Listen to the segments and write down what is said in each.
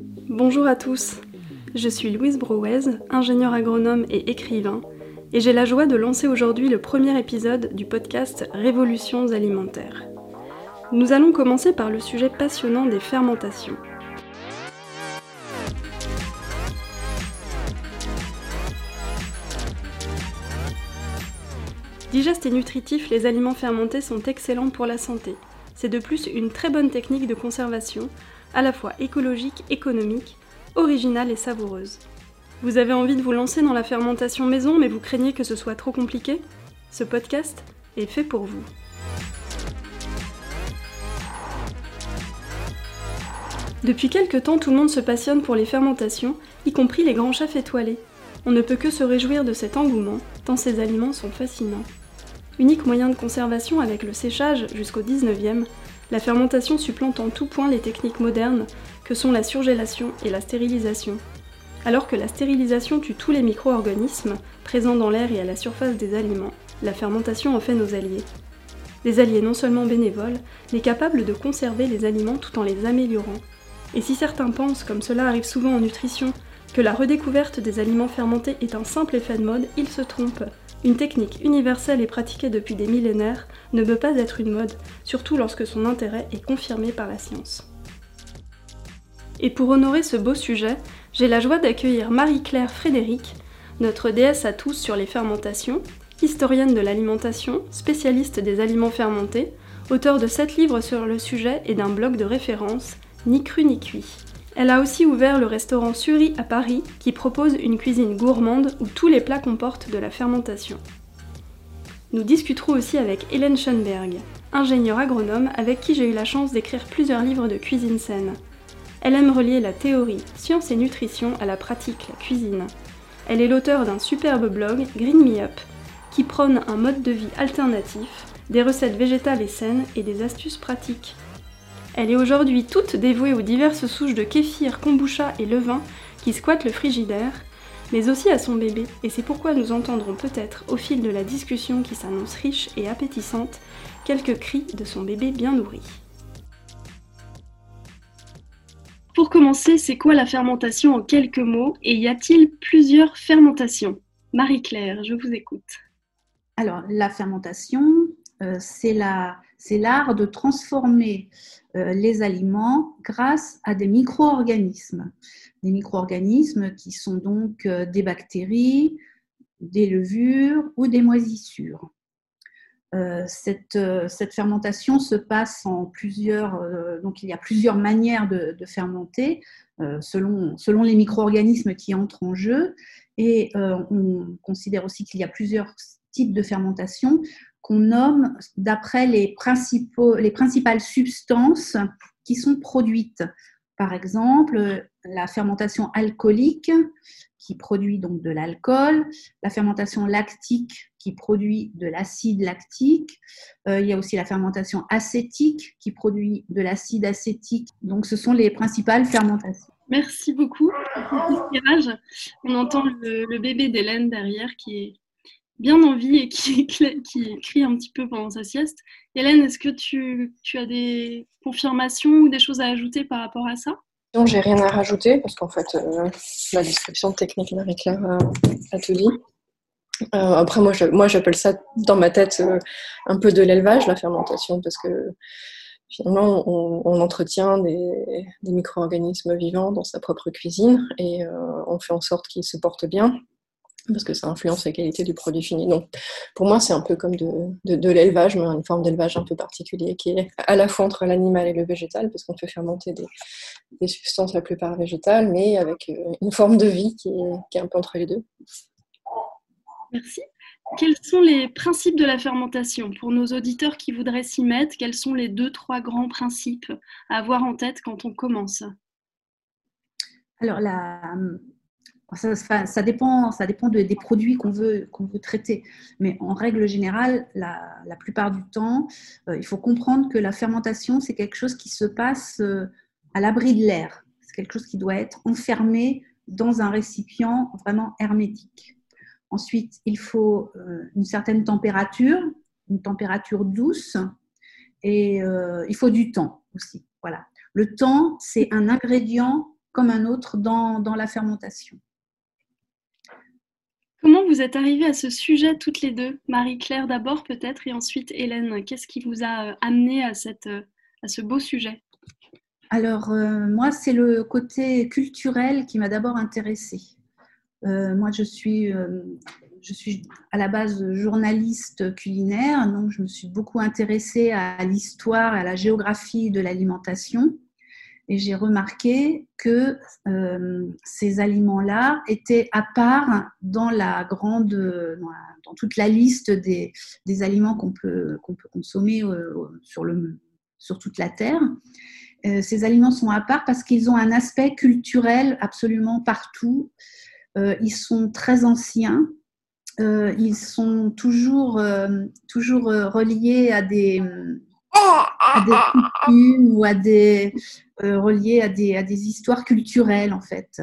Bonjour à tous, je suis Louise Brouez, ingénieure agronome et écrivain, et j'ai la joie de lancer aujourd'hui le premier épisode du podcast Révolutions alimentaires. Nous allons commencer par le sujet passionnant des fermentations. Digestes et nutritifs, les aliments fermentés sont excellents pour la santé. C'est de plus une très bonne technique de conservation, à la fois écologique, économique, originale et savoureuse. Vous avez envie de vous lancer dans la fermentation maison, mais vous craignez que ce soit trop compliqué? Ce podcast est fait pour vous. Depuis quelque temps, tout le monde se passionne pour les fermentations, y compris les grands chefs étoilés. On ne peut que se réjouir de cet engouement, tant ces aliments sont fascinants. Unique moyen de conservation avec le séchage jusqu'au 19e, la fermentation supplante en tout point les techniques modernes que sont la surgélation et la stérilisation. Alors que la stérilisation tue tous les micro-organismes présents dans l'air et à la surface des aliments, la fermentation en fait nos alliés. Des alliés non seulement bénévoles, mais capables de conserver les aliments tout en les améliorant. Et si certains pensent, comme cela arrive souvent en nutrition, que la redécouverte des aliments fermentés est un simple effet de mode, ils se trompent. Une technique universelle et pratiquée depuis des millénaires ne peut pas être une mode, surtout lorsque son intérêt est confirmé par la science. Et pour honorer ce beau sujet, j'ai la joie d'accueillir Marie-Claire Frédéric, notre déesse à tous sur les fermentations, historienne de l'alimentation, spécialiste des aliments fermentés, auteur de 7 livres sur le sujet et d'un blog de référence, Ni cru ni cuit. Elle a aussi ouvert le restaurant Suri à Paris qui propose une cuisine gourmande où tous les plats comportent de la fermentation. Nous discuterons aussi avec Hélène Schoenberg, ingénieure agronome avec qui j'ai eu la chance d'écrire plusieurs livres de cuisine saine. Elle aime relier la théorie, science et nutrition à la pratique, la cuisine. Elle est l'auteur d'un superbe blog, Green Me Up, qui prône un mode de vie alternatif, des recettes végétales et saines et des astuces pratiques. Elle est aujourd'hui toute dévouée aux diverses souches de kéfir, kombucha et levain qui squattent le frigidaire, mais aussi à son bébé, et c'est pourquoi nous entendrons peut-être, au fil de la discussion qui s'annonce riche et appétissante, quelques cris de son bébé bien nourri. Pour commencer, c'est quoi la fermentation en quelques mots et y a-t-il plusieurs fermentations? Marie-Claire, je vous écoute. Alors, la fermentation, c'est l'art de transformer euh, les aliments grâce à des micro-organismes. Des micro-organismes qui sont donc euh, des bactéries, des levures ou des moisissures. cette, fermentation se passe en plusieurs, donc il y a plusieurs manières de, fermenter selon les micro-organismes qui entrent en jeu. Et on considère aussi qu'il y a plusieurs types de fermentation qu'on nomme d'après les, les principales substances qui sont produites. Par exemple, la fermentation alcoolique qui produit donc de l'alcool, la fermentation lactique qui produit de l'acide lactique, euh, il y a aussi la fermentation acétique qui produit de l'acide acétique. Donc ce sont les principales fermentations. Merci beaucoup. On entend le, le bébé d'Hélène derrière qui est bien en vie et qui, qui crie un petit peu pendant sa sieste. Hélène, est-ce que tu, as des confirmations ou des choses à ajouter par rapport à ça? Non, j'ai rien à rajouter parce qu'en fait, euh, la description technique Marie-Claire a, tout dit. Euh, après, moi, moi, j'appelle ça dans ma tête euh, un peu de l'élevage, la fermentation, parce que finalement, on, entretient des micro-organismes vivants dans sa propre cuisine et on fait en sorte qu'ils se portent bien parce que ça influence la qualité du produit fini. Donc, pour moi, c'est un peu comme de, de, l'élevage, mais une forme d'élevage un peu particulier, qui est à la fois entre l'animal et le végétal, parce qu'on peut fermenter des, des, substances la plupart végétales, mais avec euh, une forme de vie qui est, qui est un peu entre les deux. Merci. Quels sont les principes de la fermentation? Pour nos auditeurs qui voudraient s'y mettre, quels sont les deux, trois grands principes à avoir en tête quand on commence? Alors, la, ça, dépend, ça dépend des produits qu'on veut, qu'on veut traiter. Mais en règle générale, la, plupart du temps, euh, il faut comprendre que la fermentation, c'est quelque chose qui se passe euh, à l'abri de l'air. C'est quelque chose qui doit être enfermé dans un récipient vraiment hermétique. Ensuite, il faut euh, une certaine température, une température douce, et il faut du temps aussi. Voilà. Le temps, c'est un ingrédient comme un autre dans, dans la fermentation. Comment vous êtes arrivée à ce sujet toutes les deux? Marie-Claire d'abord peut-être et ensuite Hélène. Qu'est-ce qui vous a euh, amené à, cette, euh, ce beau sujet? Alors euh, moi, c'est le côté culturel qui m'a d'abord intéressée. moi, je suis, je suis à la base journaliste culinaire, donc je me suis beaucoup intéressée à l'histoire, à la géographie de l'alimentation et j'ai remarqué que euh, ces aliments-là étaient à part dans toute la liste des, aliments qu'on peut, consommer euh, sur toute la terre. Euh, ces aliments sont à part parce qu'ils ont un aspect culturel absolument partout. ils sont très anciens. ils sont toujours, toujours reliés à des, à des coutumes ou à des, euh, reliés à des, à des histoires culturelles en fait.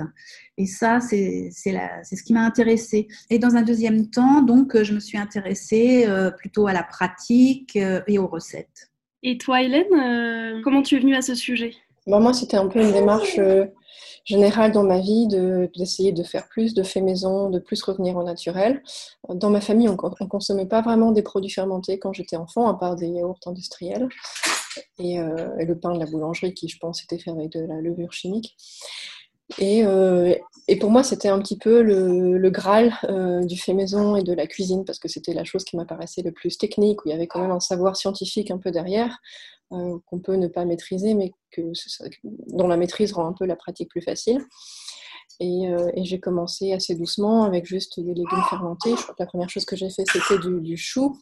Et ça, c'est ce qui m'a intéressée. Et dans un deuxième temps, donc, je me suis intéressée euh, plutôt à la pratique euh, et aux recettes. Et toi, Hélène, comment tu es venue à ce sujet? Bah, Moi, c'était un peu une démarche générale dans ma vie d'essayer de, faire plus de fait maison, de plus revenir au naturel. Dans ma famille, on ne consommait pas vraiment des produits fermentés quand j'étais enfant, à part des yaourts industriels et, euh, et, le pain de la boulangerie qui, je pense, était fait avec de la levure chimique. Et, euh, et pour moi, c'était un petit peu le, le Graal euh, du fait maison et de la cuisine, parce que c'était la chose qui m'apparaissait le plus technique, où il y avait quand même un savoir scientifique un peu derrière, euh, qu'on peut ne pas maîtriser, mais que, dont la maîtrise rend un peu la pratique plus facile. Et, euh, et j'ai commencé assez doucement avec juste des légumes fermentés. Je crois que la première chose que j'ai fait, c'était du, chou,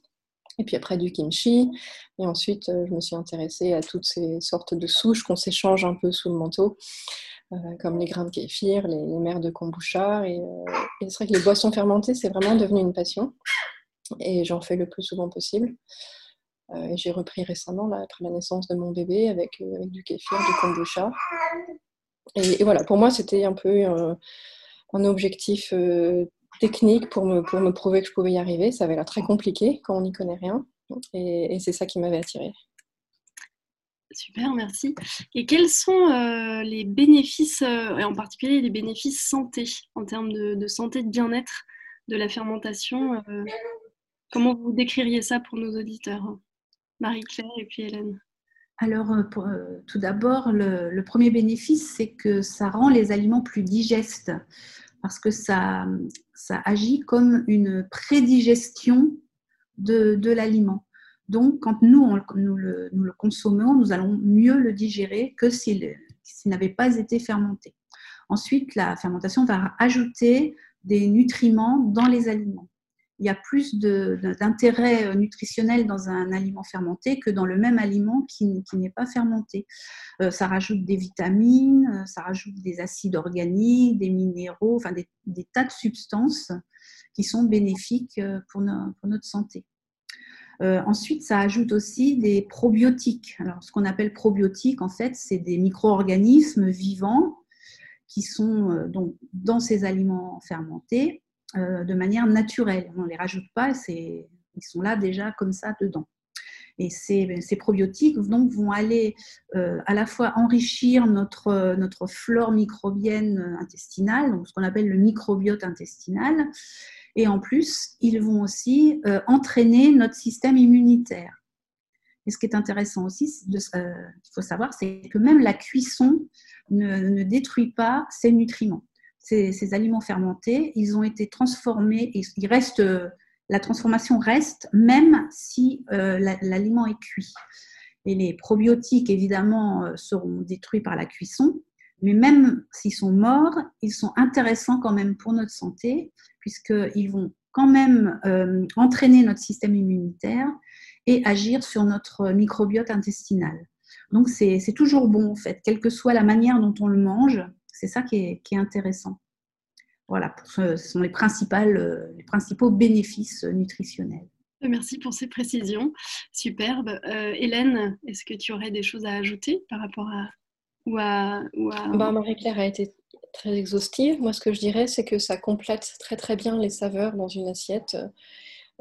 et puis après du kimchi. Et ensuite, euh, je me suis intéressée à toutes ces sortes de souches qu'on s'échange un peu sous le manteau. Comme les grains de kéfir, les, les mers de kombucha. Et, euh, et c'est vrai que les boissons fermentées, c'est vraiment devenu une passion. Et j'en fais le plus souvent possible. Euh, j'ai repris récemment, là, après la naissance de mon bébé, avec, euh, du kéfir, du kombucha. Et, voilà, pour moi, c'était un peu un, un objectif euh, technique pour me, pour me prouver que je pouvais y arriver. Ça avait l'air très compliqué quand on n'y connaît rien. Et, c'est ça qui m'avait attirée. Super, merci. Et quels sont euh, les bénéfices, euh, et en particulier les bénéfices santé, en termes de, de santé, de bien-être de la fermentation euh, Comment vous décririez ça pour nos auditeurs? Marie-Claire et puis Hélène. Alors, pour, tout d'abord, le, premier bénéfice, c'est que ça rend les aliments plus digestes, parce que ça, agit comme une prédigestion de, l'aliment. Donc, quand nous, nous, le, consommons, nous allons mieux le digérer que s'il n'avait pas été fermenté. Ensuite, la fermentation va ajouter des nutriments dans les aliments. Il y a plus d'intérêt nutritionnel dans un aliment fermenté que dans le même aliment qui, n'est pas fermenté. Euh, ça rajoute des vitamines, euh, ça rajoute des acides organiques, des minéraux, enfin des, tas de substances qui sont bénéfiques euh, pour, no, pour notre santé. Euh, ensuite, ça ajoute aussi des probiotiques. Alors, ce qu'on appelle probiotiques, en fait, c'est des micro-organismes vivants qui sont euh, dans ces aliments fermentés euh, de manière naturelle. On ne les rajoute pas, ils sont là déjà comme ça dedans. Et ces, probiotiques donc, vont aller euh, à la fois enrichir notre, notre flore microbienne intestinale, donc ce qu'on appelle le microbiote intestinal, et en plus, ils vont aussi euh, entraîner notre système immunitaire. Et ce qui est intéressant aussi, il faut savoir, c'est que même la cuisson ne détruit pas ces nutriments. Ces, ces, aliments fermentés, ils ont été transformés, et reste, la transformation reste même si euh, l'aliment est cuit. Et les probiotiques, évidemment, euh, seront détruits par la cuisson, mais même s'ils sont morts, ils sont intéressants quand même pour notre santé, puisqu'ils vont quand même euh, entraîner notre système immunitaire et agir sur notre microbiote intestinal. Donc c'est toujours bon en fait, quelle que soit la manière dont on le mange, c'est ça qui est, qui est, intéressant. Voilà, ce sont les, principales, les principaux bénéfices nutritionnels. Merci pour ces précisions. Superbe. Euh, Hélène, est-ce que tu aurais des choses à ajouter par rapport à, ou à, ou à... Bah, Marie-Claire a été très exhaustive. Moi, ce que je dirais, c'est que ça complète très très bien les saveurs dans une assiette,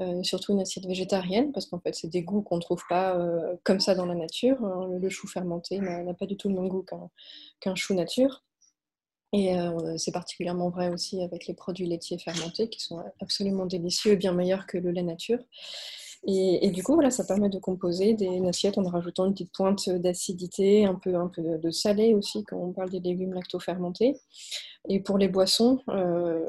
euh, surtout une assiette végétarienne, parce qu'en fait, c'est des goûts qu'on ne trouve pas euh, comme ça dans la nature. Le chou fermenté n'a pas du tout le même goût qu'un qu chou nature. Et c'est particulièrement vrai aussi avec les produits laitiers fermentés qui sont absolument délicieux bien meilleurs que le lait nature. Et, du coup, voilà, ça permet de composer des assiettes en rajoutant une petite pointe d'acidité, un peu, un peu de salé aussi quand on parle des légumes lacto-fermentés. Et pour les boissons, euh,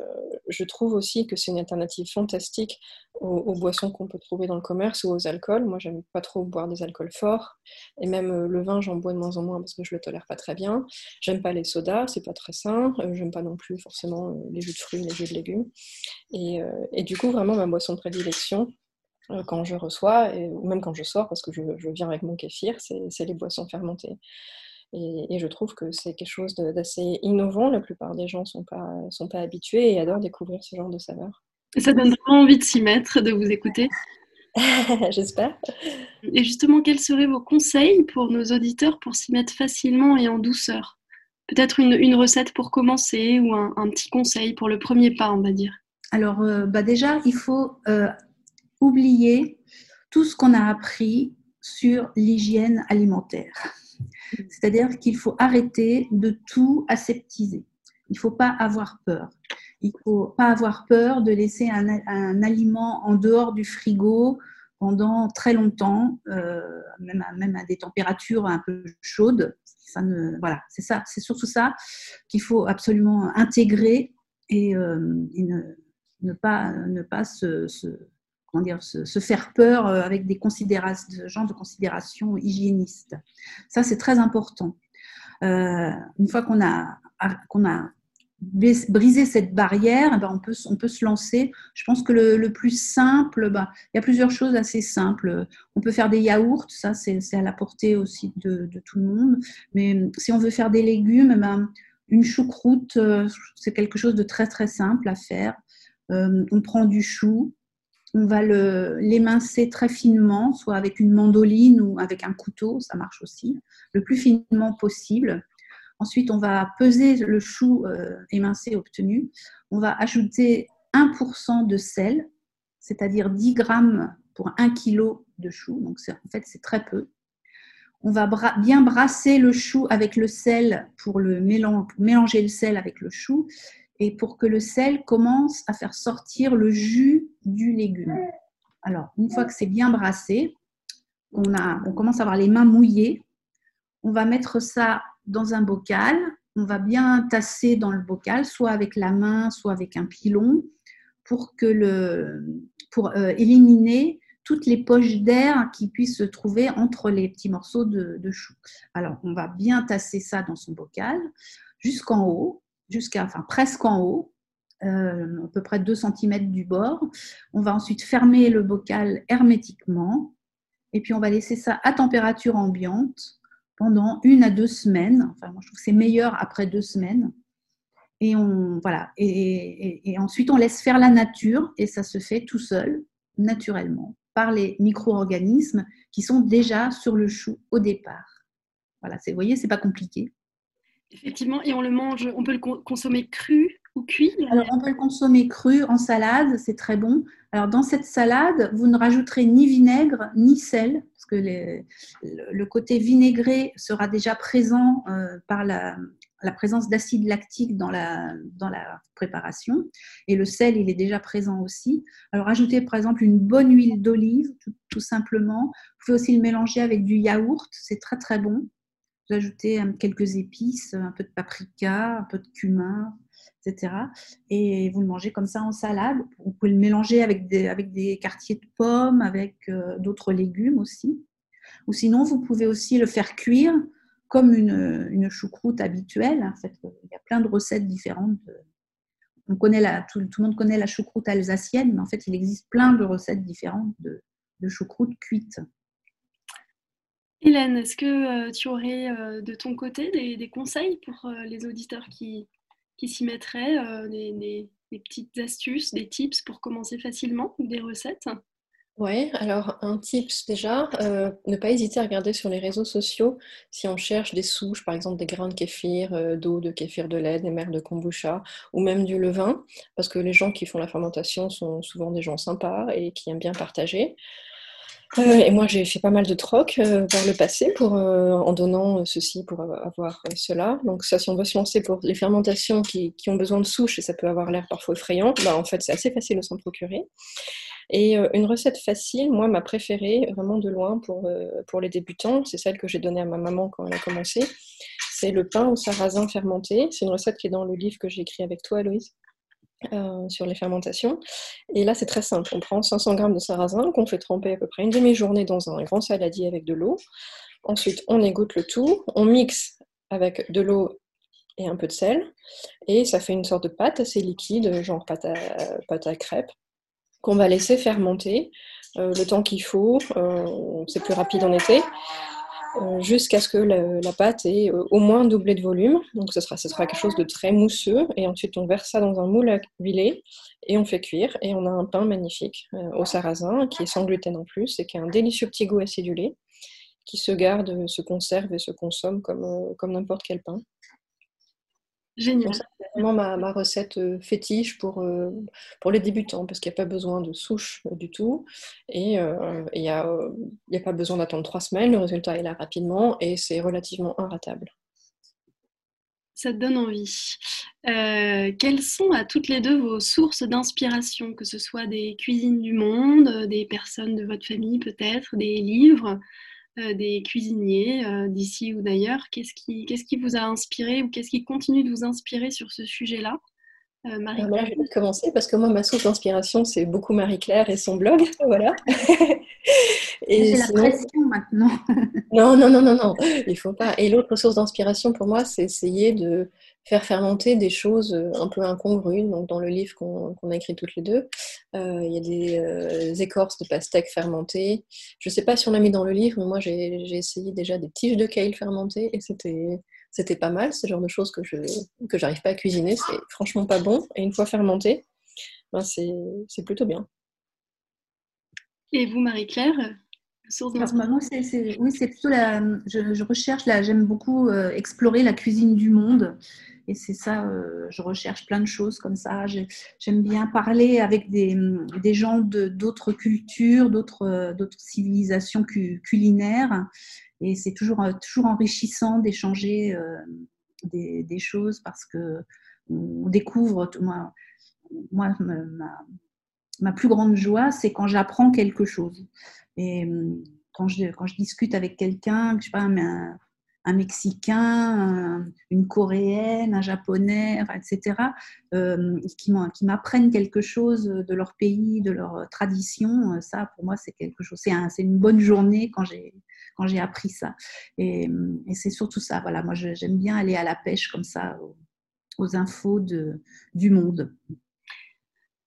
je trouve aussi que c'est une alternative fantastique aux, boissons qu'on peut trouver dans le commerce ou aux alcools. Moi, j'aime pas trop boire des alcools forts. Et même euh, le vin, j'en bois de moins en moins parce que je le tolère pas très bien. J'aime pas les sodas, c'est pas très sain. Euh, j'aime pas non plus forcément les jus de fruits, les jus de légumes. Et, et du coup, vraiment, ma boisson de prédilection, euh, quand je reçois, et, ou même quand je sors, parce que je, viens avec mon kéfir, c'est les boissons fermentées. Et, je trouve que c'est quelque chose d'assez innovant. La plupart des gens ne sont pas, sont pas habitués et adorent découvrir ce genre de saveurs. Ça donne vraiment envie de s'y mettre, de vous écouter. J'espère. Et justement, quels seraient vos conseils pour nos auditeurs pour s'y mettre facilement et en douceur? Peut-être une, une, recette pour commencer ou un, un, petit conseil pour le premier pas, on va dire. Alors, euh, bah déjà, il faut euh, oublier tout ce qu'on a appris sur l'hygiène alimentaire. C'est-à-dire qu'il faut arrêter de tout aseptiser. Il ne faut pas avoir peur. Il ne faut pas avoir peur de laisser un, aliment en dehors du frigo pendant très longtemps, euh, même, à, des températures un peu chaudes. Voilà, c'est ça, c'est surtout ça qu'il faut absolument intégrer et, euh, ne, pas, ne pas se se, faire peur euh, avec des considérations, ce genre de considérations hygiénistes. Ça, c'est très important. Euh, une fois qu'on a, brisé cette barrière, eh ben on, peut, se lancer. Je pense que le, plus simple, ben, il y a plusieurs choses assez simples. On peut faire des yaourts, ça c'est à la portée aussi de, tout le monde. Mais si on veut faire des légumes, eh ben, une choucroute, euh, c'est quelque chose de très très simple à faire. on prend du chou, on va l'émincer très finement, soit avec une mandoline ou avec un couteau, ça marche aussi, le plus finement possible. Ensuite, on va peser le chou euh, émincé obtenu. On va ajouter 1% de sel, c'est-à-dire 10 grammes pour 1 kg de chou. Donc, en fait, c'est très peu. On va bien brasser le chou avec le sel pour, le mélanger le sel avec le chou et pour que le sel commence à faire sortir le jus du légume. Alors, une fois que c'est bien brassé, on, a, on commence à avoir les mains mouillées. On va mettre ça dans un bocal. On va bien tasser dans le bocal, soit avec la main, soit avec un pilon, pour, que le, pour euh, éliminer toutes les poches d'air qui puissent se trouver entre les petits morceaux de, de chou. Alors, on va bien tasser ça dans son bocal jusqu'en haut jusqu'à, enfin presque en haut, euh, à peu près 2 cm du bord. On va ensuite fermer le bocal hermétiquement et puis on va laisser ça à température ambiante pendant une à deux semaines. Enfin, moi, je trouve que c'est meilleur après deux semaines. Et, on, voilà. Et, ensuite, on laisse faire la nature et ça se fait tout seul, naturellement, par les micro-organismes qui sont déjà sur le chou au départ. Voilà, vous voyez, c'est pas compliqué. Effectivement, et on le mange, on peut le consommer cru cuit Alors, on peut le consommer cru en salade, c'est très bon. Alors, dans cette salade, vous ne rajouterez ni vinaigre ni sel, parce que le, côté vinaigré sera déjà présent euh, par la, présence d'acide lactique dans la, préparation. Et le sel, il est déjà présent aussi. Alors, ajoutez par exemple une bonne huile d'olive, tout simplement. Vous pouvez aussi le mélanger avec du yaourt, c'est très très bon. Vous ajoutez euh, quelques épices, un peu de paprika, un peu de cumin, etc. Et vous le mangez comme ça en salade. Vous pouvez le mélanger avec des, avec des quartiers de pommes, avec euh, d'autres légumes aussi. Ou sinon, vous pouvez aussi le faire cuire comme une, une choucroute habituelle. En fait, il y a plein de recettes différentes. On connaît la, tout, le monde connaît la choucroute alsacienne, mais en fait, il existe plein de recettes différentes de, de choucroute cuite. Hélène, est-ce que euh, tu aurais euh, de ton côté des, conseils pour euh, les auditeurs qui, s'y mettraient, des, petites astuces, des tips pour commencer facilement ou des recettes Oui, alors un tips déjà, ne pas hésiter à regarder sur les réseaux sociaux si on cherche des souches, par exemple des grains de kéfir, d'eau, de kéfir de lait, des mers de kombucha ou même du levain, parce que les gens qui font la fermentation sont souvent des gens sympas et qui aiment bien partager. Euh, et moi, j'ai fait pas mal de trocs euh, par le passé pour, euh, en donnant ceci pour avoir cela. Donc ça, si on veut se lancer pour les fermentations qui, ont besoin de souches, et ça peut avoir l'air parfois effrayant, bah, en fait, c'est assez facile de s'en procurer. Et une recette facile, moi, ma préférée, vraiment de loin pour, pour les débutants, c'est celle que j'ai donnée à ma maman quand elle a commencé. C'est le pain au sarrasin fermenté. C'est une recette qui est dans le livre que j'ai écrit avec toi, Louise. Euh, sur les fermentations. Et là, c'est très simple. On prend 500 g de sarrasin qu'on fait tremper à peu près une demi-journée dans un grand saladier avec de l'eau. Ensuite, on égoutte le tout, on mixe avec de l'eau et un peu de sel, et ça fait une sorte de pâte assez liquide, genre pâte à, pâte à crêpes, qu'on va laisser fermenter euh, le temps qu'il faut. Euh, c'est plus rapide en été. Euh, jusqu'à ce que la, pâte ait euh, au moins doublé de volume. Donc ce sera, sera quelque chose de très mousseux. Et ensuite on verse ça dans un moule à huiler et on fait cuire. Et on a un pain magnifique euh, au sarrasin qui est sans gluten en plus et qui a un délicieux petit goût acidulé qui se garde, se conserve et se consomme comme, comme n'importe quel pain. Génial. C'est vraiment ma, recette euh, fétiche pour, euh, pour les débutants, parce qu'il n'y a pas besoin de souche euh, du tout. Et il n'y a, a, pas besoin d'attendre trois semaines. Le résultat est là rapidement et c'est relativement inratable. Ça te donne envie. quelles sont à toutes les deux vos sources d'inspiration, que ce soit des cuisines du monde, des personnes de votre famille peut-être, des livres? Des cuisiniers euh, d'ici ou d'ailleurs. Qu'est-ce qui, qu'est-ce qui vous a inspiré ou qu'est-ce qui continue de vous inspirer sur ce sujet-là euh, Marie -Claire. je vais commencer parce que moi, ma source d'inspiration, c'est beaucoup Marie-Claire et son blog. Voilà. et la pression maintenant. non, non, non, non, non, il faut pas. Et l'autre source d'inspiration pour moi, c'est essayer de faire fermenter des choses euh, un peu incongrues. Donc, dans le livre qu'on a écrit toutes les deux, euh, il y a des euh, écorces de pastèque fermentées. Je ne sais pas si on l'a mis dans le livre, mais moi j'ai essayé déjà des tiges de kale fermentées et c'était c'était pas mal. C'est le genre de choses que je que j'arrive pas à cuisiner. C'est franchement pas bon. Et une fois fermenté, ben c'est plutôt bien. Et vous, Marie-Claire source moi, c'est, oui, c'est plutôt la. Je, recherche, là, j'aime beaucoup explorer la cuisine du monde. Et c'est ça, euh, je recherche plein de choses comme ça. J'aime bien parler avec des, des gens d'autres cultures, d'autres civilisations culinaires. Et c'est toujours, toujours enrichissant d'échanger euh, des, choses parce que on découvre. Moi, ma, plus grande joie, c'est quand j'apprends quelque chose. Et quand je, quand je discute avec quelqu'un, je sais pas, un, un Mexicain, une Coréenne, un Japonais, etc., euh, qui m'apprennent quelque chose de leur pays, de leur tradition, ça, pour moi, c'est quelque chose. C'est un, une bonne journée quand j'ai appris ça. Et, c'est surtout ça. Voilà, moi, j'aime bien aller à la pêche comme ça aux, aux infos de, du monde.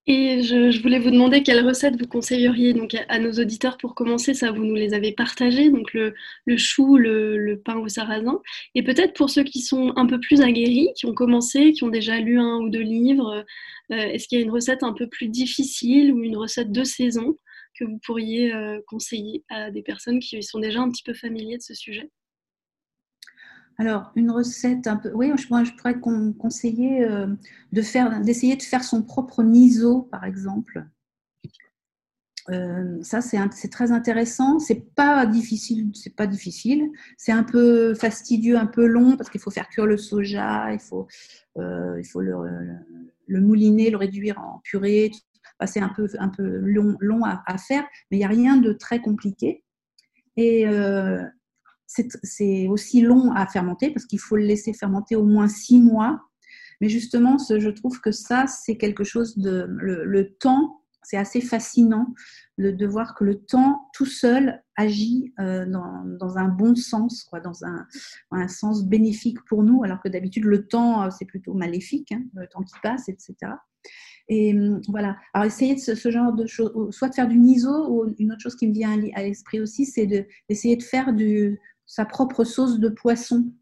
Et je, voulais vous demander quelle recette vous conseilleriez donc à, nos auditeurs pour commencer. Ça, vous nous les avez partagées, donc le, chou, le, pain au sarrasin. Et peut-être pour ceux qui sont un peu plus aguerris, qui ont commencé, qui ont déjà lu un ou deux livres, euh, est-ce qu'il y a une recette un peu plus difficile ou une recette de saison que vous pourriez euh, conseiller à des personnes qui sont déjà un petit peu familiers de ce sujet? Alors, une recette un peu. Oui, moi, je pourrais conseiller euh, de faire, d'essayer de faire son propre miso, par exemple. Euh, ça, c'est très intéressant. C'est pas difficile, c'est pas difficile. C'est un peu fastidieux, un peu long parce qu'il faut faire cuire le soja, il faut, euh, il faut le, mouliner, le réduire en purée. c'est un peu, un peu long, à faire, mais il n'y a rien de très compliqué. Et c'est aussi long à fermenter parce qu'il faut le laisser fermenter au moins six mois. Mais justement, je trouve que ça, c'est quelque chose de... Le, temps, c'est assez fascinant de, voir que le temps tout seul agit euh, dans, un bon sens, quoi, dans un, sens bénéfique pour nous, alors que d'habitude, le temps, euh, c'est plutôt maléfique, hein, le temps qui passe, etc. Et hum, voilà. Alors, essayer de ce, genre de choses, soit de faire du miso, ou une autre chose qui me vient à l'esprit aussi, c'est d'essayer de, faire du, sa propre sauce de poisson,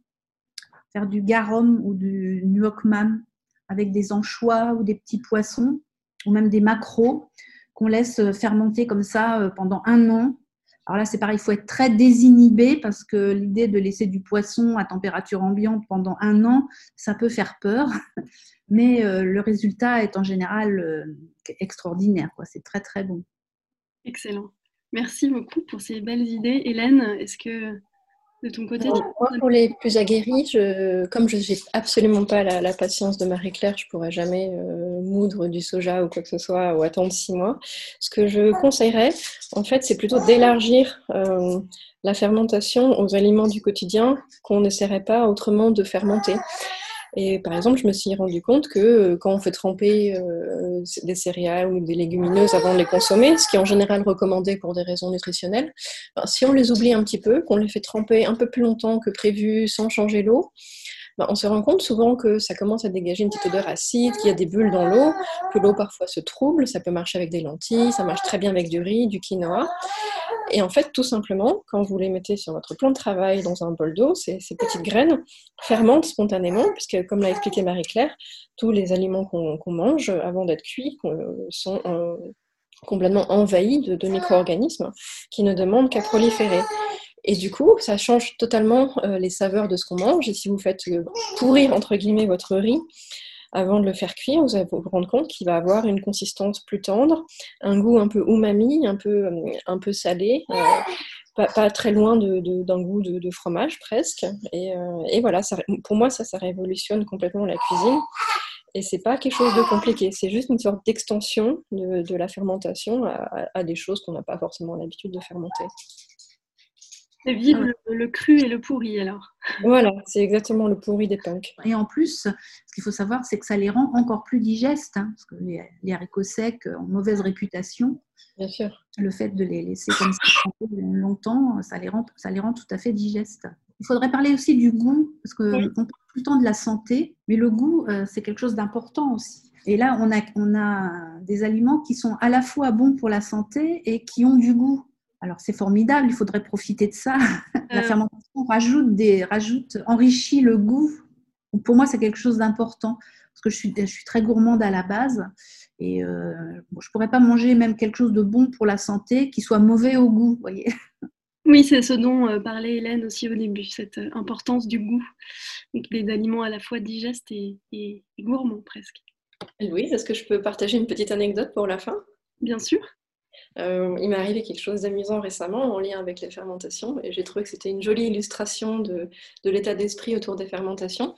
faire du garum ou du nuokman avec des anchois ou des petits poissons, ou même des maquereaux qu'on laisse fermenter comme ça euh, pendant un an. Alors là, c'est pareil, il faut être très désinhibé parce que l'idée de laisser du poisson à température ambiante pendant un an, ça peut faire peur. Mais euh, le résultat est en général euh, extraordinaire. C'est très, très bon. Excellent. Merci beaucoup pour ces belles idées. Hélène, est-ce que de ton côté Moi, pour les plus aguerris, je, comme je n'ai absolument pas la, patience de Marie-Claire, je ne pourrais jamais euh, moudre du soja ou quoi que ce soit ou attendre six mois. Ce que je conseillerais, en fait, c'est plutôt d'élargir euh, la fermentation aux aliments du quotidien qu'on n'essaierait pas autrement de fermenter. Et par exemple, je me suis rendu compte que euh, quand on fait tremper euh, des céréales ou des légumineuses avant de les consommer, ce qui est en général recommandé pour des raisons nutritionnelles, ben, si on les oublie un petit peu, qu'on les fait tremper un peu plus longtemps que prévu sans changer l'eau, ben, on se rend compte souvent que ça commence à dégager une petite odeur acide, qu'il y a des bulles dans l'eau, que l'eau parfois se trouble. Ça peut marcher avec des lentilles, ça marche très bien avec du riz, du quinoa. Et en fait, tout simplement, quand vous les mettez sur votre plan de travail dans un bol d'eau, ces, petites graines fermentent spontanément, puisque comme l'a expliqué Marie-Claire, tous les aliments qu'on mange avant d'être cuits sont euh, complètement envahis de, micro-organismes qui ne demandent qu'à proliférer. Et du coup, ça change totalement euh, les saveurs de ce qu'on mange. Et si vous faites pourrir, entre guillemets, votre riz, avant de le faire cuire, vous allez vous rendre compte qu'il va avoir une consistance plus tendre, un goût un peu umami, un peu, euh, un peu salé, euh, pas, très loin d'un goût de, fromage presque. Et, voilà, pour moi, ça, ça révolutionne complètement la cuisine. Et c'est pas quelque chose de compliqué, c'est juste une sorte d'extension de, la fermentation à des choses qu'on n'a pas forcément l'habitude de fermenter. C'est vivre le, cru et le pourri alors. Voilà, c'est exactement le pourri des punks. Et en plus, ce qu'il faut savoir, c'est que ça les rend encore plus digestes, hein, parce que les, haricots secs ont mauvaise réputation. Bien sûr. Le fait de les laisser comme ça longtemps, ça les, rend, ça les rend tout à fait digestes. Il faudrait parler aussi du goût, parce qu'on parle tout le temps de la santé, mais le goût, euh, c'est quelque chose d'important aussi. Et là, on a, on a des aliments qui sont à la fois bons pour la santé et qui ont du goût. Alors c'est formidable, il faudrait profiter de ça. La euh. fermentation rajoute, des, rajoute, enrichit le goût. Pour moi, c'est quelque chose d'important parce que je suis, je suis très gourmande à la base et euh, je ne pourrais pas manger même quelque chose de bon pour la santé qui soit mauvais au goût, voyez. Oui, c'est ce dont euh, parlait Hélène aussi au début, cette importance du goût. Donc, des aliments à la fois digestes et, et gourmands presque. Oui, est-ce que je peux partager une petite anecdote pour la fin? Bien sûr. Euh, il m'est arrivé quelque chose d'amusant récemment en lien avec les fermentations et j'ai trouvé que c'était une jolie illustration de, l'état d'esprit autour des fermentations.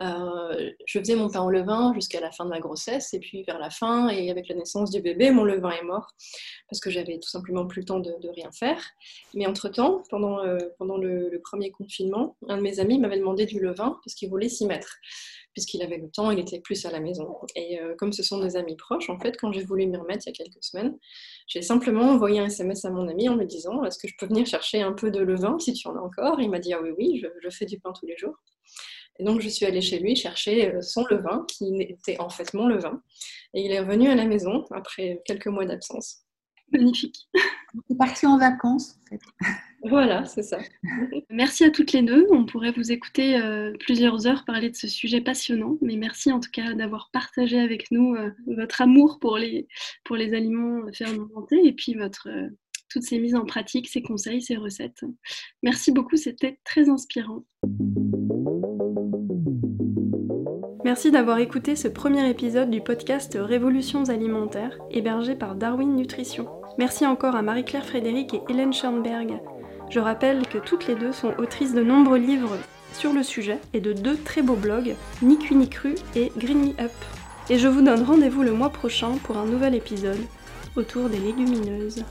Euh, je faisais mon pain au levain jusqu'à la fin de ma grossesse et puis vers la fin et avec la naissance du bébé, mon levain est mort parce que j'avais tout simplement plus le temps de, rien faire. Mais entre-temps, pendant, euh, pendant le, premier confinement, un de mes amis m'avait demandé du levain parce qu'il voulait s'y mettre puisqu'il avait le temps, il était plus à la maison. Et euh, comme ce sont des amis proches, en fait, quand j'ai voulu m'y remettre il y a quelques semaines, j'ai simplement envoyé un SMS à mon ami en lui disant Est-ce que je peux venir chercher un peu de levain si tu en as encore? Il m'a dit Ah oui, oui, je, fais du pain tous les jours. Et donc, je suis allée chez lui chercher euh, son levain, qui était en fait mon levain. Et il est revenu à la maison après quelques mois d'absence. Magnifique. Il est parti en vacances, en fait. Voilà, c'est ça. merci à toutes les deux. On pourrait vous écouter euh, plusieurs heures parler de ce sujet passionnant, mais merci en tout cas d'avoir partagé avec nous euh, votre amour pour les, pour les aliments fermentés et puis votre, euh, toutes ces mises en pratique, ces conseils, ces recettes. Merci beaucoup, c'était très inspirant. Merci d'avoir écouté ce premier épisode du podcast Révolutions alimentaires, hébergé par Darwin Nutrition. Merci encore à Marie-Claire Frédéric et Hélène Schoenberg. Je rappelle que toutes les deux sont autrices de nombreux livres sur le sujet et de deux très beaux blogs, Ni cuit ni cru et Green Me Up. Et je vous donne rendez-vous le mois prochain pour un nouvel épisode autour des légumineuses.